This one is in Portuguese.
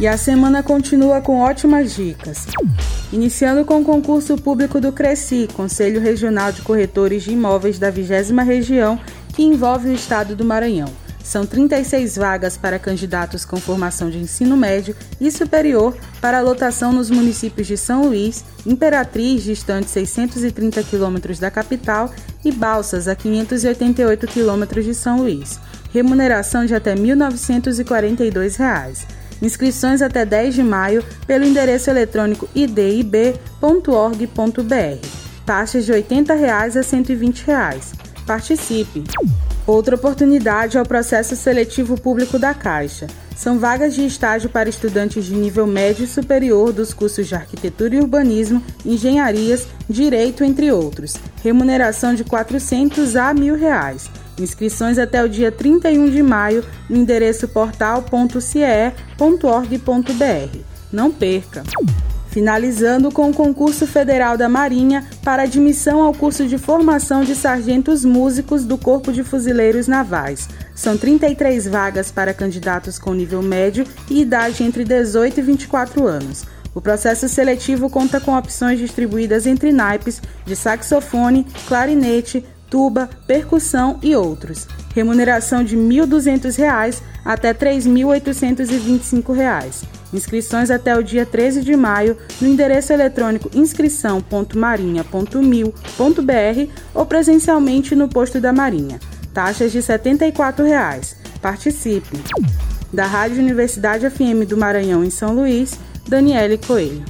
E a semana continua com ótimas dicas. Iniciando com o concurso público do Cresci, Conselho Regional de Corretores de Imóveis da 20 Região, que envolve o estado do Maranhão. São 36 vagas para candidatos com formação de ensino médio e superior para lotação nos municípios de São Luís, Imperatriz, distante 630 quilômetros da capital, e Balsas, a 588 quilômetros de São Luís. Remuneração de até 1.942 reais. Inscrições até 10 de maio pelo endereço eletrônico idib.org.br. Taxas de 80 reais a 120 reais. Participe! Outra oportunidade é o processo seletivo público da Caixa. São vagas de estágio para estudantes de nível médio e superior dos cursos de arquitetura e urbanismo, engenharias, direito, entre outros. Remuneração de R$ 400 a R$ 1.000. Inscrições até o dia 31 de maio no endereço portal.ce.org.br. Não perca! finalizando com o concurso federal da Marinha para admissão ao curso de formação de sargentos músicos do Corpo de Fuzileiros Navais. São 33 vagas para candidatos com nível médio e idade entre 18 e 24 anos. O processo seletivo conta com opções distribuídas entre naipes de saxofone, clarinete, tuba, percussão e outros. Remuneração de R$ 1.200 até R$ 3.825. Inscrições até o dia 13 de maio no endereço eletrônico inscrição.marinha.mil.br ou presencialmente no posto da Marinha. Taxas de 74 reais. Participe! Da Rádio Universidade FM do Maranhão em São Luís, Daniele Coelho.